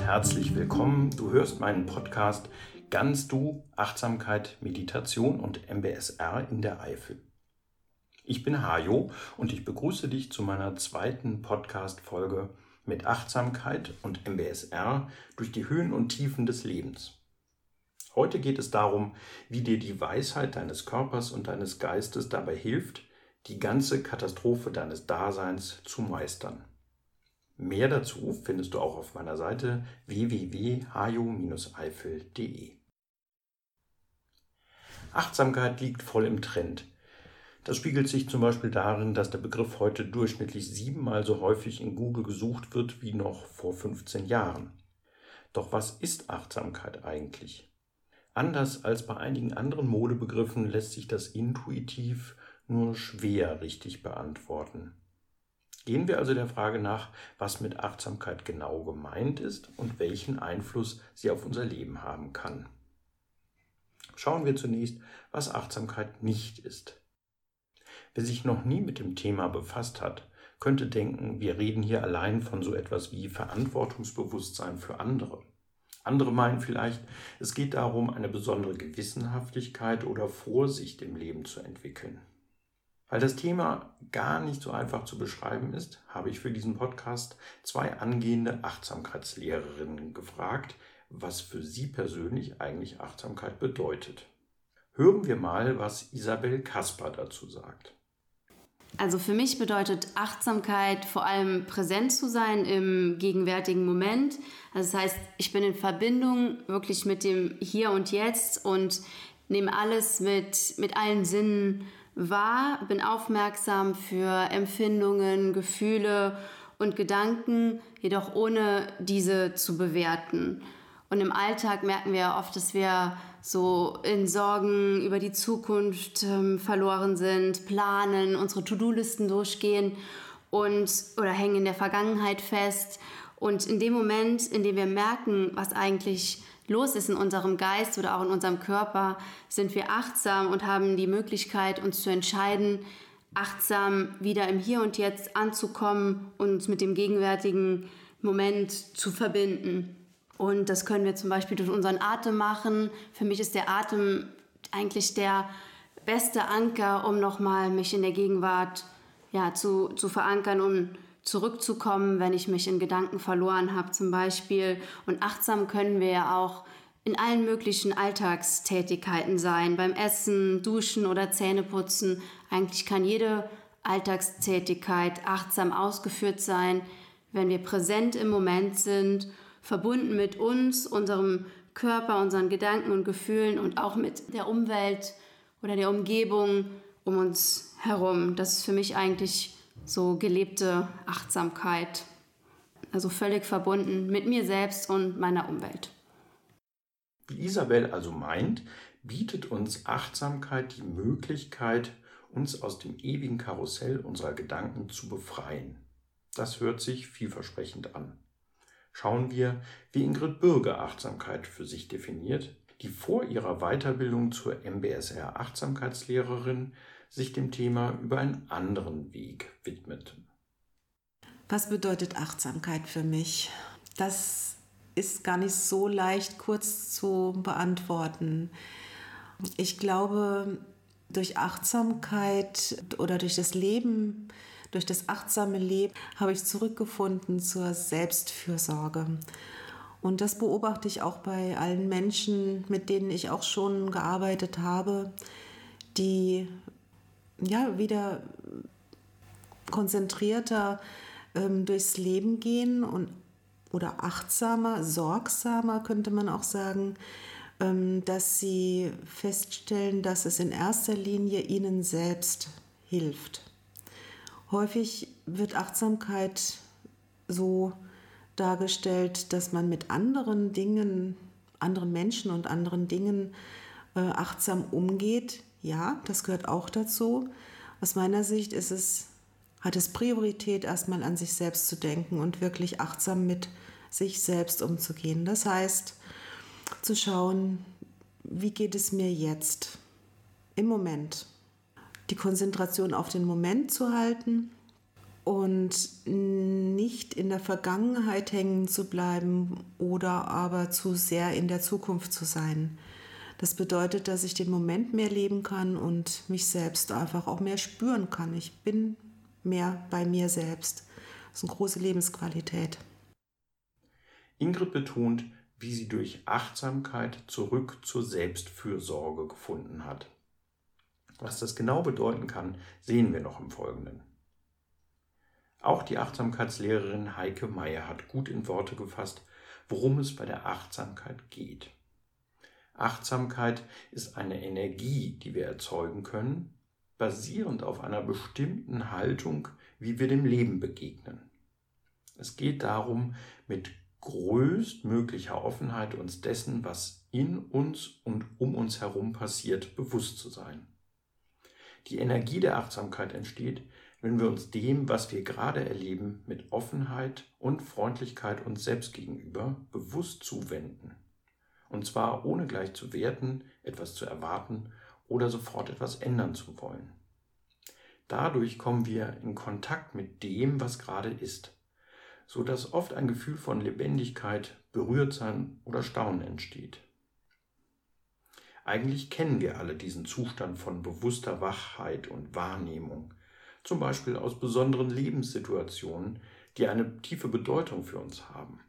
herzlich willkommen. Du hörst meinen Podcast Ganz Du, Achtsamkeit, Meditation und MBSR in der Eifel. Ich bin Hajo und ich begrüße dich zu meiner zweiten Podcast-Folge mit Achtsamkeit und MBSR durch die Höhen und Tiefen des Lebens. Heute geht es darum, wie dir die Weisheit deines Körpers und deines Geistes dabei hilft, die ganze Katastrophe deines Daseins zu meistern. Mehr dazu findest du auch auf meiner Seite www.hajo-eifel.de. Achtsamkeit liegt voll im Trend. Das spiegelt sich zum Beispiel darin, dass der Begriff heute durchschnittlich siebenmal so häufig in Google gesucht wird wie noch vor 15 Jahren. Doch was ist Achtsamkeit eigentlich? Anders als bei einigen anderen Modebegriffen lässt sich das intuitiv nur schwer richtig beantworten. Gehen wir also der Frage nach, was mit Achtsamkeit genau gemeint ist und welchen Einfluss sie auf unser Leben haben kann. Schauen wir zunächst, was Achtsamkeit nicht ist. Wer sich noch nie mit dem Thema befasst hat, könnte denken, wir reden hier allein von so etwas wie Verantwortungsbewusstsein für andere. Andere meinen vielleicht, es geht darum, eine besondere Gewissenhaftigkeit oder Vorsicht im Leben zu entwickeln. Weil das Thema gar nicht so einfach zu beschreiben ist, habe ich für diesen Podcast zwei angehende Achtsamkeitslehrerinnen gefragt, was für sie persönlich eigentlich Achtsamkeit bedeutet. Hören wir mal, was Isabel Kasper dazu sagt. Also für mich bedeutet Achtsamkeit vor allem präsent zu sein im gegenwärtigen Moment. Also das heißt, ich bin in Verbindung wirklich mit dem Hier und Jetzt und nehme alles mit, mit allen Sinnen wahr, bin aufmerksam für Empfindungen, Gefühle und Gedanken, jedoch ohne diese zu bewerten. Und im Alltag merken wir oft, dass wir so in Sorgen über die Zukunft ähm, verloren sind, planen, unsere To-Do-Listen durchgehen und oder hängen in der Vergangenheit fest. Und in dem Moment, in dem wir merken, was eigentlich los ist in unserem Geist oder auch in unserem Körper, sind wir achtsam und haben die Möglichkeit, uns zu entscheiden, achtsam wieder im Hier und Jetzt anzukommen und uns mit dem gegenwärtigen Moment zu verbinden. Und das können wir zum Beispiel durch unseren Atem machen. Für mich ist der Atem eigentlich der beste Anker, um nochmal mich in der Gegenwart ja, zu, zu verankern, um zurückzukommen, wenn ich mich in Gedanken verloren habe zum Beispiel. Und achtsam können wir ja auch in allen möglichen Alltagstätigkeiten sein, beim Essen, Duschen oder Zähneputzen. Eigentlich kann jede Alltagstätigkeit achtsam ausgeführt sein, wenn wir präsent im Moment sind verbunden mit uns, unserem Körper, unseren Gedanken und Gefühlen und auch mit der Umwelt oder der Umgebung um uns herum. Das ist für mich eigentlich so gelebte Achtsamkeit. Also völlig verbunden mit mir selbst und meiner Umwelt. Wie Isabel also meint, bietet uns Achtsamkeit die Möglichkeit, uns aus dem ewigen Karussell unserer Gedanken zu befreien. Das hört sich vielversprechend an schauen wir, wie Ingrid Bürger Achtsamkeit für sich definiert, die vor ihrer Weiterbildung zur MBSR Achtsamkeitslehrerin sich dem Thema über einen anderen Weg widmet. Was bedeutet Achtsamkeit für mich? Das ist gar nicht so leicht kurz zu beantworten. Ich glaube, durch Achtsamkeit oder durch das Leben durch das achtsame Leben habe ich zurückgefunden zur Selbstfürsorge. Und das beobachte ich auch bei allen Menschen, mit denen ich auch schon gearbeitet habe, die ja wieder konzentrierter ähm, durchs Leben gehen und oder achtsamer, sorgsamer könnte man auch sagen, ähm, dass sie feststellen, dass es in erster Linie ihnen selbst hilft. Häufig wird Achtsamkeit so dargestellt, dass man mit anderen Dingen, anderen Menschen und anderen Dingen äh, achtsam umgeht. Ja, das gehört auch dazu. Aus meiner Sicht ist es, hat es Priorität, erstmal an sich selbst zu denken und wirklich achtsam mit sich selbst umzugehen. Das heißt, zu schauen, wie geht es mir jetzt im Moment die Konzentration auf den Moment zu halten und nicht in der Vergangenheit hängen zu bleiben oder aber zu sehr in der Zukunft zu sein. Das bedeutet, dass ich den Moment mehr leben kann und mich selbst einfach auch mehr spüren kann. Ich bin mehr bei mir selbst. Das ist eine große Lebensqualität. Ingrid betont, wie sie durch Achtsamkeit zurück zur Selbstfürsorge gefunden hat. Was das genau bedeuten kann, sehen wir noch im Folgenden. Auch die Achtsamkeitslehrerin Heike Meyer hat gut in Worte gefasst, worum es bei der Achtsamkeit geht. Achtsamkeit ist eine Energie, die wir erzeugen können, basierend auf einer bestimmten Haltung, wie wir dem Leben begegnen. Es geht darum, mit größtmöglicher Offenheit uns dessen, was in uns und um uns herum passiert, bewusst zu sein. Die Energie der Achtsamkeit entsteht, wenn wir uns dem, was wir gerade erleben, mit Offenheit und Freundlichkeit uns selbst gegenüber bewusst zuwenden. Und zwar ohne gleich zu werten, etwas zu erwarten oder sofort etwas ändern zu wollen. Dadurch kommen wir in Kontakt mit dem, was gerade ist, so dass oft ein Gefühl von Lebendigkeit, Berührtsein oder Staunen entsteht. Eigentlich kennen wir alle diesen Zustand von bewusster Wachheit und Wahrnehmung, zum Beispiel aus besonderen Lebenssituationen, die eine tiefe Bedeutung für uns haben.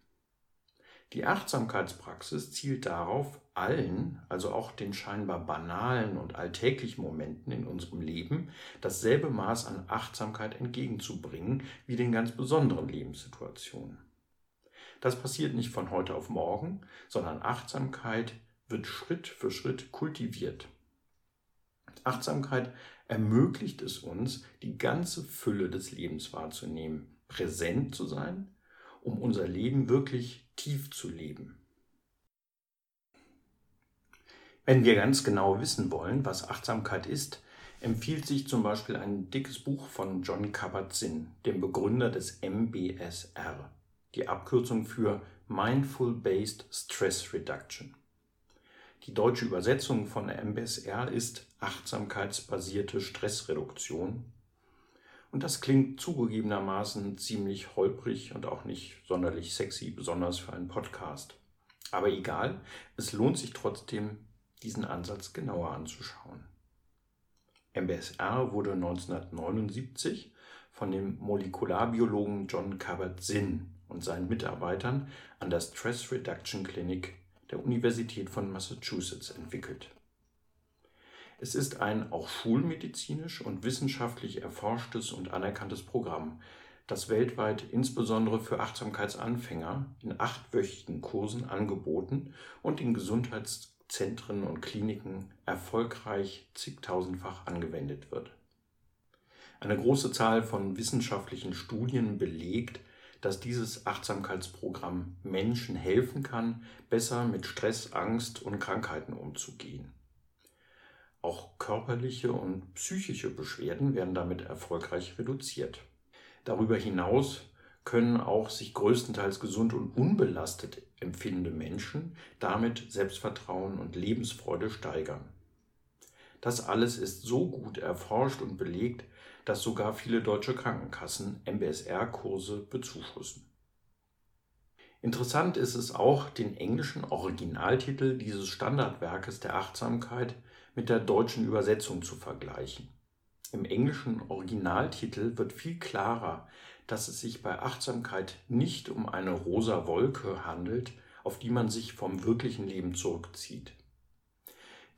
Die Achtsamkeitspraxis zielt darauf, allen, also auch den scheinbar banalen und alltäglichen Momenten in unserem Leben, dasselbe Maß an Achtsamkeit entgegenzubringen wie den ganz besonderen Lebenssituationen. Das passiert nicht von heute auf morgen, sondern Achtsamkeit wird Schritt für Schritt kultiviert. Achtsamkeit ermöglicht es uns, die ganze Fülle des Lebens wahrzunehmen, präsent zu sein, um unser Leben wirklich tief zu leben. Wenn wir ganz genau wissen wollen, was Achtsamkeit ist, empfiehlt sich zum Beispiel ein dickes Buch von John Kabat-Zinn, dem Begründer des MBSR, die Abkürzung für Mindful Based Stress Reduction. Die deutsche Übersetzung von MBSR ist achtsamkeitsbasierte Stressreduktion. Und das klingt zugegebenermaßen ziemlich holprig und auch nicht sonderlich sexy, besonders für einen Podcast. Aber egal, es lohnt sich trotzdem, diesen Ansatz genauer anzuschauen. MBSR wurde 1979 von dem Molekularbiologen John Kabat-Zinn und seinen Mitarbeitern an der Stress Reduction Clinic der Universität von Massachusetts entwickelt. Es ist ein auch schulmedizinisch und wissenschaftlich erforschtes und anerkanntes Programm, das weltweit insbesondere für Achtsamkeitsanfänger in achtwöchigen Kursen angeboten und in Gesundheitszentren und Kliniken erfolgreich zigtausendfach angewendet wird. Eine große Zahl von wissenschaftlichen Studien belegt, dass dieses Achtsamkeitsprogramm Menschen helfen kann, besser mit Stress, Angst und Krankheiten umzugehen. Auch körperliche und psychische Beschwerden werden damit erfolgreich reduziert. Darüber hinaus können auch sich größtenteils gesund und unbelastet empfindende Menschen damit Selbstvertrauen und Lebensfreude steigern. Das alles ist so gut erforscht und belegt, dass sogar viele deutsche Krankenkassen MBSR-Kurse bezuschussen. Interessant ist es auch, den englischen Originaltitel dieses Standardwerkes der Achtsamkeit mit der deutschen Übersetzung zu vergleichen. Im englischen Originaltitel wird viel klarer, dass es sich bei Achtsamkeit nicht um eine rosa Wolke handelt, auf die man sich vom wirklichen Leben zurückzieht.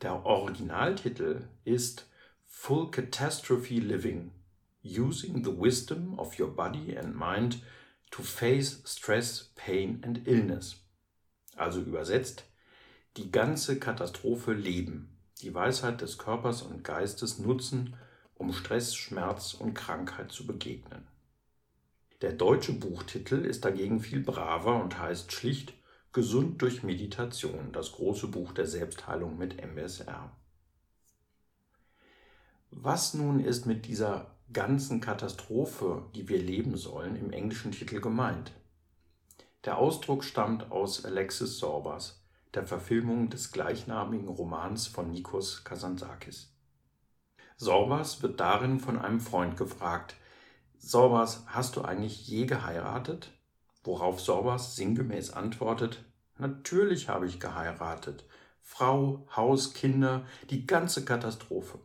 Der Originaltitel ist Full Catastrophe Living using the wisdom of your body and mind to face stress, pain and illness. Also übersetzt, die ganze Katastrophe leben, die Weisheit des Körpers und Geistes nutzen, um Stress, Schmerz und Krankheit zu begegnen. Der deutsche Buchtitel ist dagegen viel braver und heißt schlicht Gesund durch Meditation, das große Buch der Selbstheilung mit MSR. Was nun ist mit dieser ganzen Katastrophe, die wir leben sollen, im englischen Titel gemeint. Der Ausdruck stammt aus Alexis Sorbas, der Verfilmung des gleichnamigen Romans von Nikos Kazantzakis. Sorbas wird darin von einem Freund gefragt, Sorbas, hast du eigentlich je geheiratet? Worauf Sorbas sinngemäß antwortet, natürlich habe ich geheiratet. Frau, Haus, Kinder, die ganze Katastrophe.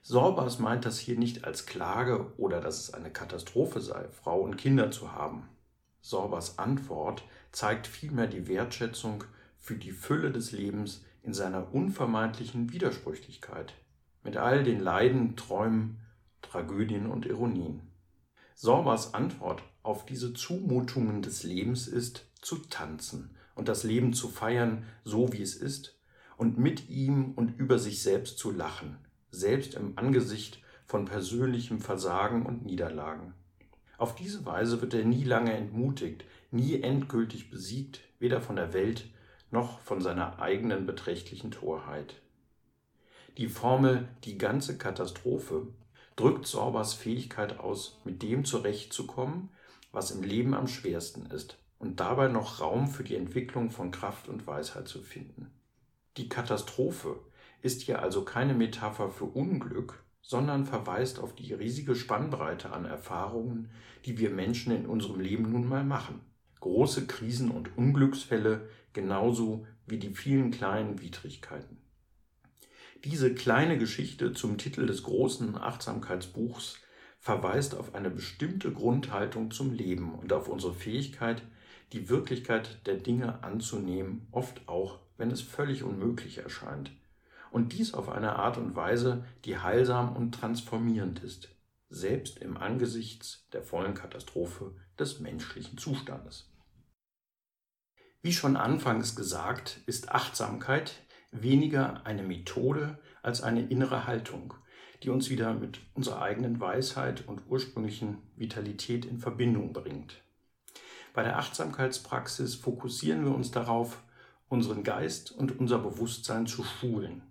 Sorbas meint das hier nicht als Klage oder dass es eine Katastrophe sei, Frau und Kinder zu haben. Sorbas Antwort zeigt vielmehr die Wertschätzung für die Fülle des Lebens in seiner unvermeidlichen Widersprüchlichkeit, mit all den Leiden, Träumen, Tragödien und Ironien. Sorbas Antwort auf diese Zumutungen des Lebens ist, zu tanzen und das Leben zu feiern, so wie es ist, und mit ihm und über sich selbst zu lachen, selbst im Angesicht von persönlichem Versagen und Niederlagen. Auf diese Weise wird er nie lange entmutigt, nie endgültig besiegt, weder von der Welt noch von seiner eigenen beträchtlichen Torheit. Die Formel die ganze Katastrophe drückt Sorbers Fähigkeit aus, mit dem zurechtzukommen, was im Leben am schwersten ist, und dabei noch Raum für die Entwicklung von Kraft und Weisheit zu finden. Die Katastrophe ist hier also keine Metapher für Unglück, sondern verweist auf die riesige Spannbreite an Erfahrungen, die wir Menschen in unserem Leben nun mal machen. Große Krisen und Unglücksfälle genauso wie die vielen kleinen Widrigkeiten. Diese kleine Geschichte zum Titel des großen Achtsamkeitsbuchs verweist auf eine bestimmte Grundhaltung zum Leben und auf unsere Fähigkeit, die Wirklichkeit der Dinge anzunehmen, oft auch, wenn es völlig unmöglich erscheint, und dies auf eine Art und Weise, die heilsam und transformierend ist, selbst im Angesichts der vollen Katastrophe des menschlichen Zustandes. Wie schon anfangs gesagt, ist Achtsamkeit weniger eine Methode als eine innere Haltung, die uns wieder mit unserer eigenen Weisheit und ursprünglichen Vitalität in Verbindung bringt. Bei der Achtsamkeitspraxis fokussieren wir uns darauf, unseren Geist und unser Bewusstsein zu schulen,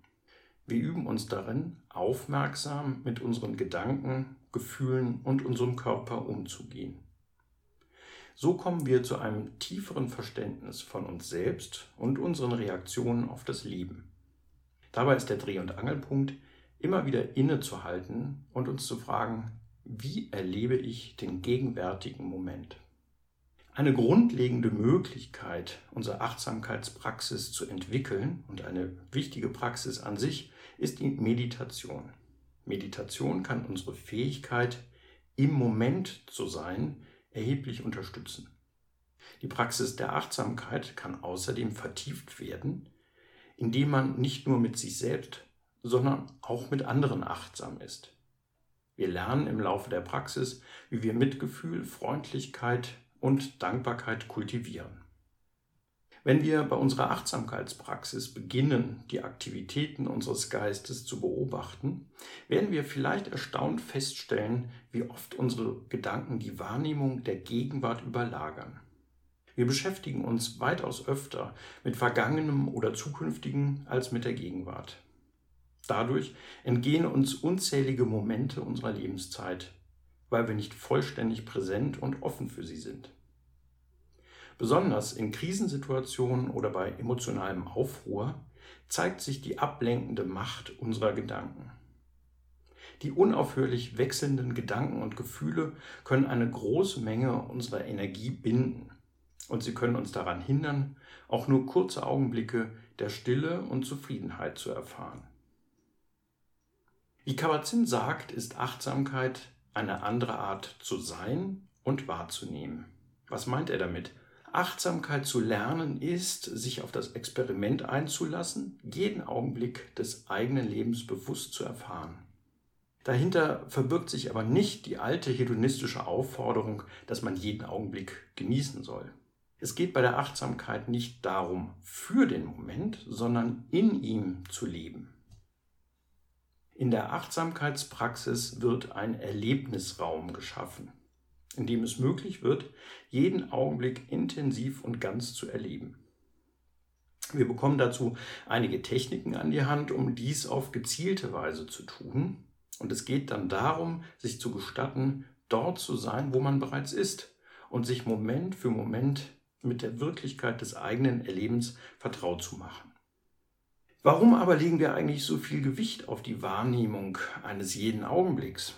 wir üben uns darin, aufmerksam mit unseren Gedanken, Gefühlen und unserem Körper umzugehen. So kommen wir zu einem tieferen Verständnis von uns selbst und unseren Reaktionen auf das Leben. Dabei ist der Dreh- und Angelpunkt, immer wieder innezuhalten und uns zu fragen, wie erlebe ich den gegenwärtigen Moment? Eine grundlegende Möglichkeit, unsere Achtsamkeitspraxis zu entwickeln und eine wichtige Praxis an sich ist die Meditation. Meditation kann unsere Fähigkeit, im Moment zu sein, erheblich unterstützen. Die Praxis der Achtsamkeit kann außerdem vertieft werden, indem man nicht nur mit sich selbst, sondern auch mit anderen achtsam ist. Wir lernen im Laufe der Praxis, wie wir Mitgefühl, Freundlichkeit und Dankbarkeit kultivieren. Wenn wir bei unserer Achtsamkeitspraxis beginnen, die Aktivitäten unseres Geistes zu beobachten, werden wir vielleicht erstaunt feststellen, wie oft unsere Gedanken die Wahrnehmung der Gegenwart überlagern. Wir beschäftigen uns weitaus öfter mit Vergangenem oder Zukünftigen als mit der Gegenwart. Dadurch entgehen uns unzählige Momente unserer Lebenszeit, weil wir nicht vollständig präsent und offen für sie sind. Besonders in Krisensituationen oder bei emotionalem Aufruhr zeigt sich die ablenkende Macht unserer Gedanken. Die unaufhörlich wechselnden Gedanken und Gefühle können eine große Menge unserer Energie binden und sie können uns daran hindern, auch nur kurze Augenblicke der Stille und Zufriedenheit zu erfahren. Wie Kabat-Zinn sagt, ist Achtsamkeit eine andere Art zu sein und wahrzunehmen. Was meint er damit? Achtsamkeit zu lernen ist, sich auf das Experiment einzulassen, jeden Augenblick des eigenen Lebens bewusst zu erfahren. Dahinter verbirgt sich aber nicht die alte hedonistische Aufforderung, dass man jeden Augenblick genießen soll. Es geht bei der Achtsamkeit nicht darum, für den Moment, sondern in ihm zu leben. In der Achtsamkeitspraxis wird ein Erlebnisraum geschaffen in dem es möglich wird, jeden Augenblick intensiv und ganz zu erleben. Wir bekommen dazu einige Techniken an die Hand, um dies auf gezielte Weise zu tun. Und es geht dann darum, sich zu gestatten, dort zu sein, wo man bereits ist und sich Moment für Moment mit der Wirklichkeit des eigenen Erlebens vertraut zu machen. Warum aber legen wir eigentlich so viel Gewicht auf die Wahrnehmung eines jeden Augenblicks?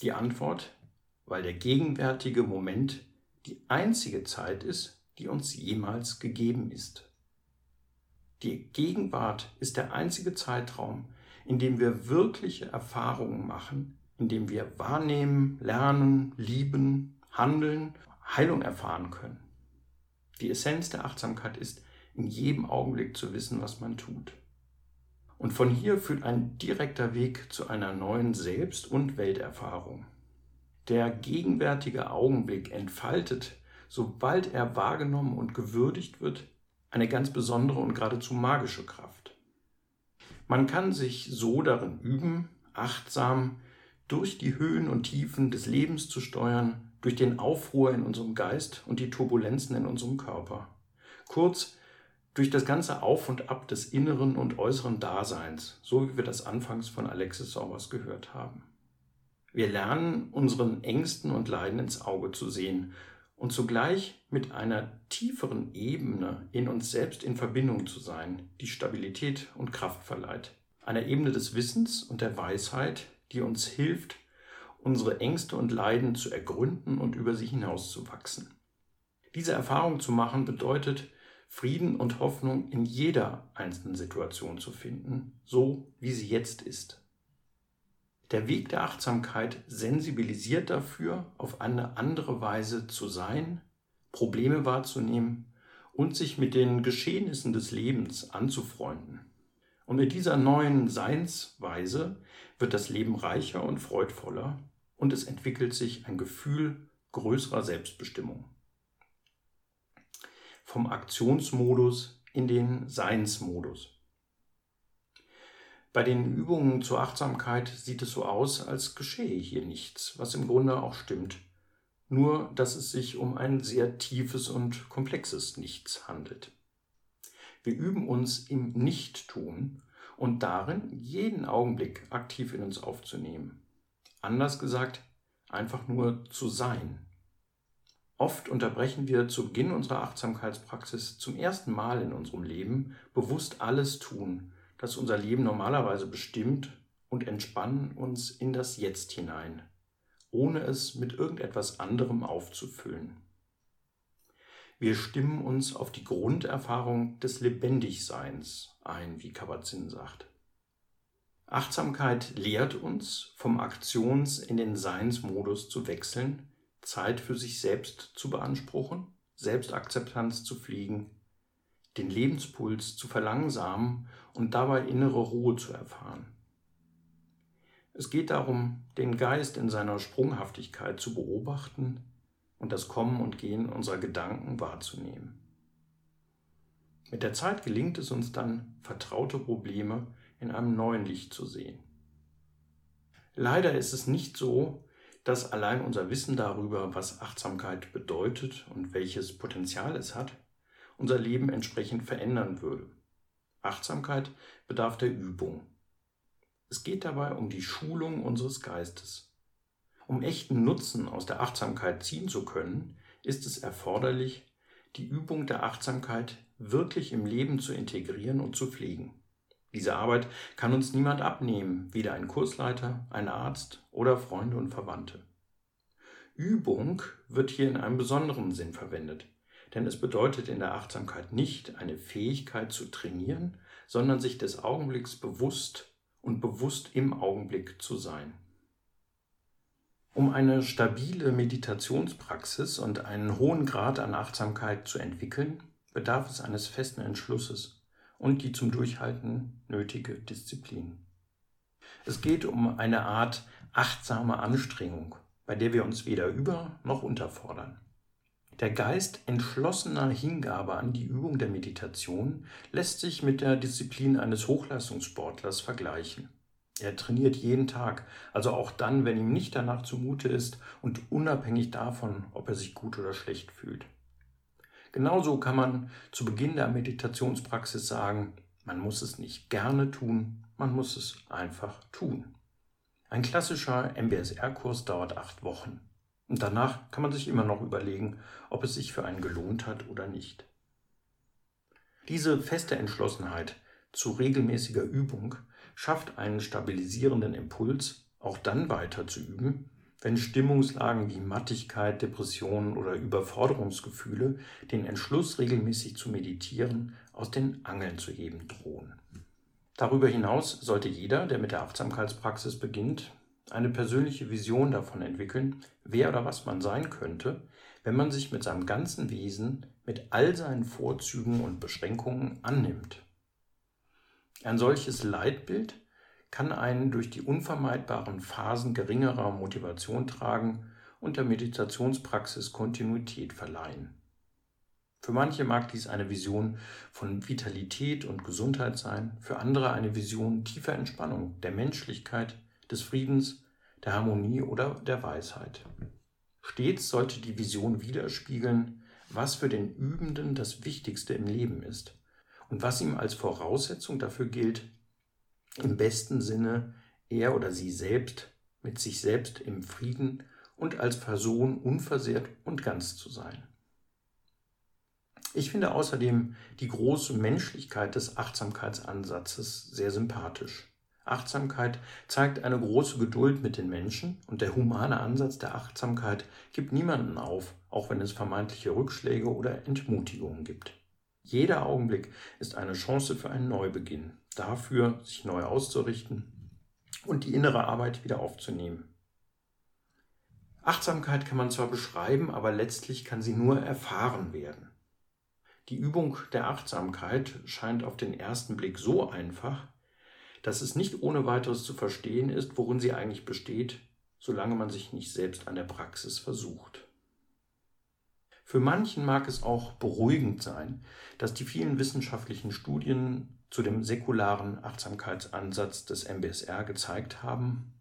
Die Antwort, weil der gegenwärtige Moment die einzige Zeit ist, die uns jemals gegeben ist. Die Gegenwart ist der einzige Zeitraum, in dem wir wirkliche Erfahrungen machen, in dem wir wahrnehmen, lernen, lieben, handeln, Heilung erfahren können. Die Essenz der Achtsamkeit ist, in jedem Augenblick zu wissen, was man tut. Und von hier führt ein direkter Weg zu einer neuen Selbst- und Welterfahrung. Der gegenwärtige Augenblick entfaltet, sobald er wahrgenommen und gewürdigt wird, eine ganz besondere und geradezu magische Kraft. Man kann sich so darin üben, achtsam durch die Höhen und Tiefen des Lebens zu steuern, durch den Aufruhr in unserem Geist und die Turbulenzen in unserem Körper. Kurz, durch das ganze Auf und Ab des inneren und äußeren Daseins, so wie wir das anfangs von Alexis Saubers gehört haben. Wir lernen, unseren Ängsten und Leiden ins Auge zu sehen und zugleich mit einer tieferen Ebene in uns selbst in Verbindung zu sein, die Stabilität und Kraft verleiht. Einer Ebene des Wissens und der Weisheit, die uns hilft, unsere Ängste und Leiden zu ergründen und über sie hinauszuwachsen. Diese Erfahrung zu machen bedeutet, Frieden und Hoffnung in jeder einzelnen Situation zu finden, so wie sie jetzt ist. Der Weg der Achtsamkeit sensibilisiert dafür, auf eine andere Weise zu sein, Probleme wahrzunehmen und sich mit den Geschehnissen des Lebens anzufreunden. Und mit dieser neuen Seinsweise wird das Leben reicher und freudvoller und es entwickelt sich ein Gefühl größerer Selbstbestimmung vom Aktionsmodus in den Seinsmodus. Bei den Übungen zur Achtsamkeit sieht es so aus, als geschehe hier nichts, was im Grunde auch stimmt. Nur, dass es sich um ein sehr tiefes und komplexes Nichts handelt. Wir üben uns im Nichttun und darin, jeden Augenblick aktiv in uns aufzunehmen. Anders gesagt, einfach nur zu sein. Oft unterbrechen wir zu Beginn unserer Achtsamkeitspraxis zum ersten Mal in unserem Leben bewusst alles tun, das unser Leben normalerweise bestimmt und entspannen uns in das Jetzt hinein, ohne es mit irgendetwas anderem aufzufüllen. Wir stimmen uns auf die Grunderfahrung des Lebendigseins ein, wie Kabat-Zinn sagt. Achtsamkeit lehrt uns, vom Aktions- in den Seinsmodus zu wechseln, Zeit für sich selbst zu beanspruchen, Selbstakzeptanz zu fliegen, den Lebenspuls zu verlangsamen und dabei innere Ruhe zu erfahren. Es geht darum, den Geist in seiner Sprunghaftigkeit zu beobachten und das Kommen und Gehen unserer Gedanken wahrzunehmen. Mit der Zeit gelingt es uns dann, vertraute Probleme in einem neuen Licht zu sehen. Leider ist es nicht so, dass allein unser Wissen darüber, was Achtsamkeit bedeutet und welches Potenzial es hat, unser Leben entsprechend verändern würde. Achtsamkeit bedarf der Übung. Es geht dabei um die Schulung unseres Geistes. Um echten Nutzen aus der Achtsamkeit ziehen zu können, ist es erforderlich, die Übung der Achtsamkeit wirklich im Leben zu integrieren und zu pflegen. Diese Arbeit kann uns niemand abnehmen, weder ein Kursleiter, ein Arzt oder Freunde und Verwandte. Übung wird hier in einem besonderen Sinn verwendet, denn es bedeutet in der Achtsamkeit nicht, eine Fähigkeit zu trainieren, sondern sich des Augenblicks bewusst und bewusst im Augenblick zu sein. Um eine stabile Meditationspraxis und einen hohen Grad an Achtsamkeit zu entwickeln, bedarf es eines festen Entschlusses und die zum Durchhalten nötige Disziplin. Es geht um eine Art achtsame Anstrengung, bei der wir uns weder über noch unterfordern. Der Geist entschlossener Hingabe an die Übung der Meditation lässt sich mit der Disziplin eines Hochleistungssportlers vergleichen. Er trainiert jeden Tag, also auch dann, wenn ihm nicht danach zumute ist und unabhängig davon, ob er sich gut oder schlecht fühlt. Genauso kann man zu Beginn der Meditationspraxis sagen, man muss es nicht gerne tun, man muss es einfach tun. Ein klassischer MBSR-Kurs dauert acht Wochen. Und danach kann man sich immer noch überlegen, ob es sich für einen gelohnt hat oder nicht. Diese feste Entschlossenheit zu regelmäßiger Übung schafft einen stabilisierenden Impuls, auch dann weiter zu üben, wenn Stimmungslagen wie Mattigkeit, Depressionen oder Überforderungsgefühle den Entschluss, regelmäßig zu meditieren, aus den Angeln zu heben drohen. Darüber hinaus sollte jeder, der mit der Achtsamkeitspraxis beginnt, eine persönliche Vision davon entwickeln, wer oder was man sein könnte, wenn man sich mit seinem ganzen Wesen, mit all seinen Vorzügen und Beschränkungen annimmt. Ein solches Leitbild kann einen durch die unvermeidbaren Phasen geringerer Motivation tragen und der Meditationspraxis Kontinuität verleihen. Für manche mag dies eine Vision von Vitalität und Gesundheit sein, für andere eine Vision tiefer Entspannung, der Menschlichkeit, des Friedens, der Harmonie oder der Weisheit. Stets sollte die Vision widerspiegeln, was für den Übenden das Wichtigste im Leben ist und was ihm als Voraussetzung dafür gilt, im besten Sinne er oder sie selbst mit sich selbst im Frieden und als Person unversehrt und ganz zu sein. Ich finde außerdem die große Menschlichkeit des Achtsamkeitsansatzes sehr sympathisch. Achtsamkeit zeigt eine große Geduld mit den Menschen und der humane Ansatz der Achtsamkeit gibt niemanden auf, auch wenn es vermeintliche Rückschläge oder Entmutigungen gibt. Jeder Augenblick ist eine Chance für einen Neubeginn, dafür, sich neu auszurichten und die innere Arbeit wieder aufzunehmen. Achtsamkeit kann man zwar beschreiben, aber letztlich kann sie nur erfahren werden. Die Übung der Achtsamkeit scheint auf den ersten Blick so einfach, dass es nicht ohne weiteres zu verstehen ist, worin sie eigentlich besteht, solange man sich nicht selbst an der Praxis versucht. Für manchen mag es auch beruhigend sein, dass die vielen wissenschaftlichen Studien zu dem säkularen Achtsamkeitsansatz des MBSR gezeigt haben,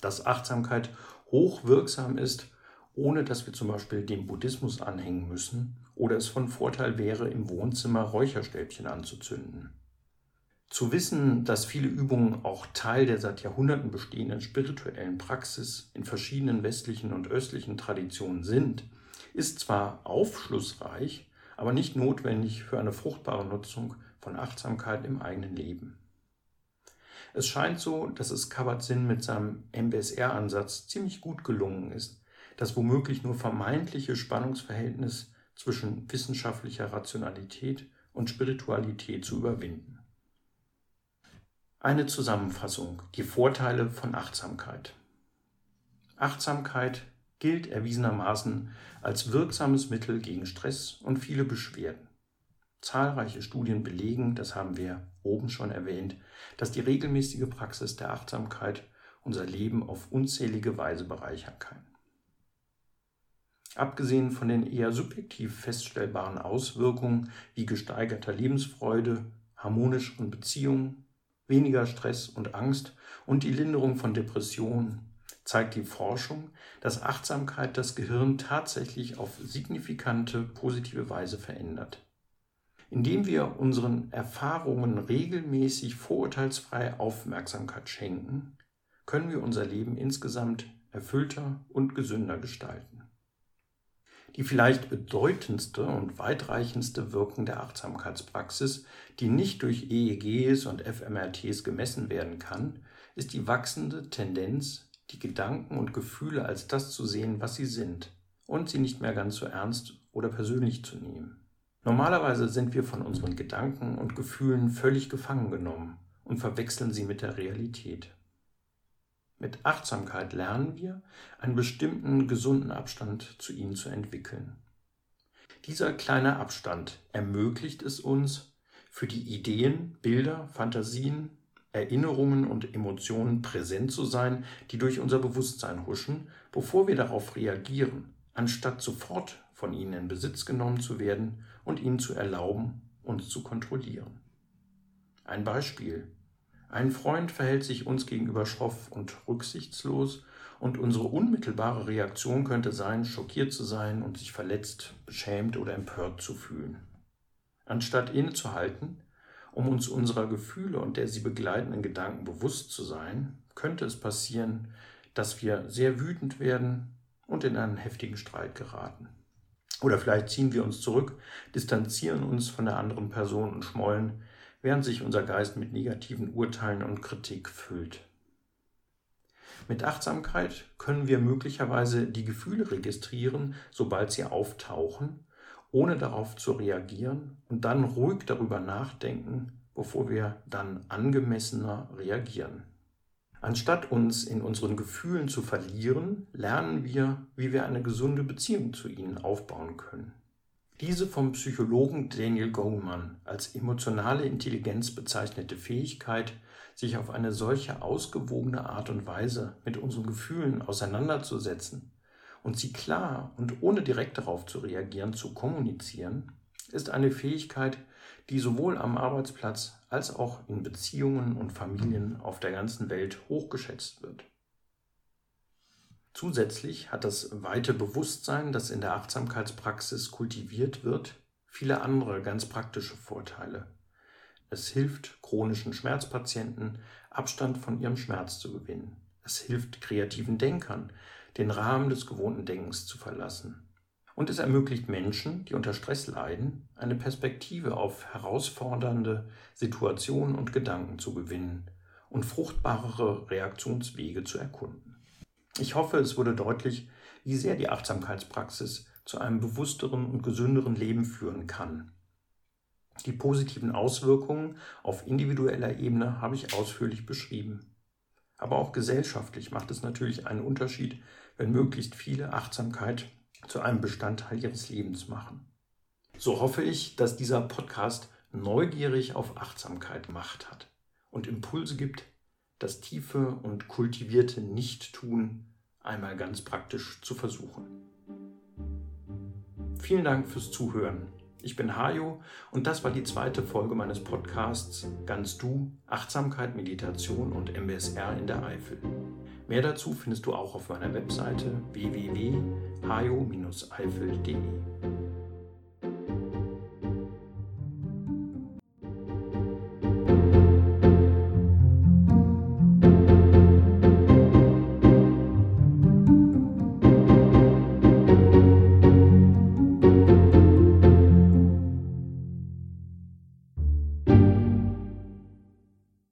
dass Achtsamkeit hochwirksam ist, ohne dass wir zum Beispiel dem Buddhismus anhängen müssen oder es von Vorteil wäre, im Wohnzimmer Räucherstäbchen anzuzünden. Zu wissen, dass viele Übungen auch Teil der seit Jahrhunderten bestehenden spirituellen Praxis in verschiedenen westlichen und östlichen Traditionen sind, ist zwar aufschlussreich, aber nicht notwendig für eine fruchtbare Nutzung von Achtsamkeit im eigenen Leben. Es scheint so, dass es Kabat-Zinn mit seinem MBSR-Ansatz ziemlich gut gelungen ist, das womöglich nur vermeintliche Spannungsverhältnis zwischen wissenschaftlicher Rationalität und Spiritualität zu überwinden. Eine Zusammenfassung, die Vorteile von Achtsamkeit. Achtsamkeit gilt erwiesenermaßen als wirksames Mittel gegen Stress und viele Beschwerden. Zahlreiche Studien belegen, das haben wir oben schon erwähnt, dass die regelmäßige Praxis der Achtsamkeit unser Leben auf unzählige Weise bereichern kann. Abgesehen von den eher subjektiv feststellbaren Auswirkungen wie gesteigerter Lebensfreude, harmonischeren Beziehungen, weniger Stress und Angst und die Linderung von Depressionen, zeigt die Forschung, dass Achtsamkeit das Gehirn tatsächlich auf signifikante positive Weise verändert. Indem wir unseren Erfahrungen regelmäßig vorurteilsfrei Aufmerksamkeit schenken, können wir unser Leben insgesamt erfüllter und gesünder gestalten. Die vielleicht bedeutendste und weitreichendste Wirkung der Achtsamkeitspraxis, die nicht durch EEGs und fMRTs gemessen werden kann, ist die wachsende Tendenz die Gedanken und Gefühle als das zu sehen, was sie sind, und sie nicht mehr ganz so ernst oder persönlich zu nehmen. Normalerweise sind wir von unseren Gedanken und Gefühlen völlig gefangen genommen und verwechseln sie mit der Realität. Mit Achtsamkeit lernen wir, einen bestimmten gesunden Abstand zu ihnen zu entwickeln. Dieser kleine Abstand ermöglicht es uns, für die Ideen, Bilder, Fantasien Erinnerungen und Emotionen präsent zu sein, die durch unser Bewusstsein huschen, bevor wir darauf reagieren, anstatt sofort von ihnen in Besitz genommen zu werden und ihnen zu erlauben, uns zu kontrollieren. Ein Beispiel. Ein Freund verhält sich uns gegenüber schroff und rücksichtslos und unsere unmittelbare Reaktion könnte sein, schockiert zu sein und sich verletzt, beschämt oder empört zu fühlen. Anstatt innezuhalten, um uns unserer Gefühle und der sie begleitenden Gedanken bewusst zu sein, könnte es passieren, dass wir sehr wütend werden und in einen heftigen Streit geraten. Oder vielleicht ziehen wir uns zurück, distanzieren uns von der anderen Person und schmollen, während sich unser Geist mit negativen Urteilen und Kritik füllt. Mit Achtsamkeit können wir möglicherweise die Gefühle registrieren, sobald sie auftauchen, ohne darauf zu reagieren und dann ruhig darüber nachdenken, bevor wir dann angemessener reagieren. Anstatt uns in unseren Gefühlen zu verlieren, lernen wir, wie wir eine gesunde Beziehung zu ihnen aufbauen können. Diese vom Psychologen Daniel Goleman als emotionale Intelligenz bezeichnete Fähigkeit, sich auf eine solche ausgewogene Art und Weise mit unseren Gefühlen auseinanderzusetzen und sie klar und ohne direkt darauf zu reagieren zu kommunizieren, ist eine Fähigkeit, die sowohl am Arbeitsplatz als auch in Beziehungen und Familien auf der ganzen Welt hochgeschätzt wird. Zusätzlich hat das weite Bewusstsein, das in der Achtsamkeitspraxis kultiviert wird, viele andere ganz praktische Vorteile. Es hilft chronischen Schmerzpatienten, Abstand von ihrem Schmerz zu gewinnen. Es hilft kreativen Denkern, den Rahmen des gewohnten Denkens zu verlassen. Und es ermöglicht Menschen, die unter Stress leiden, eine Perspektive auf herausfordernde Situationen und Gedanken zu gewinnen und fruchtbarere Reaktionswege zu erkunden. Ich hoffe, es wurde deutlich, wie sehr die Achtsamkeitspraxis zu einem bewussteren und gesünderen Leben führen kann. Die positiven Auswirkungen auf individueller Ebene habe ich ausführlich beschrieben. Aber auch gesellschaftlich macht es natürlich einen Unterschied, wenn möglichst viele Achtsamkeit zu einem Bestandteil ihres Lebens machen. So hoffe ich, dass dieser Podcast neugierig auf Achtsamkeit gemacht hat und Impulse gibt, das tiefe und kultivierte Nicht-Tun einmal ganz praktisch zu versuchen. Vielen Dank fürs Zuhören. Ich bin Hajo und das war die zweite Folge meines Podcasts Ganz Du, Achtsamkeit, Meditation und MBSR in der Eifel. Mehr dazu findest du auch auf meiner Webseite www.hajo-eifel.de.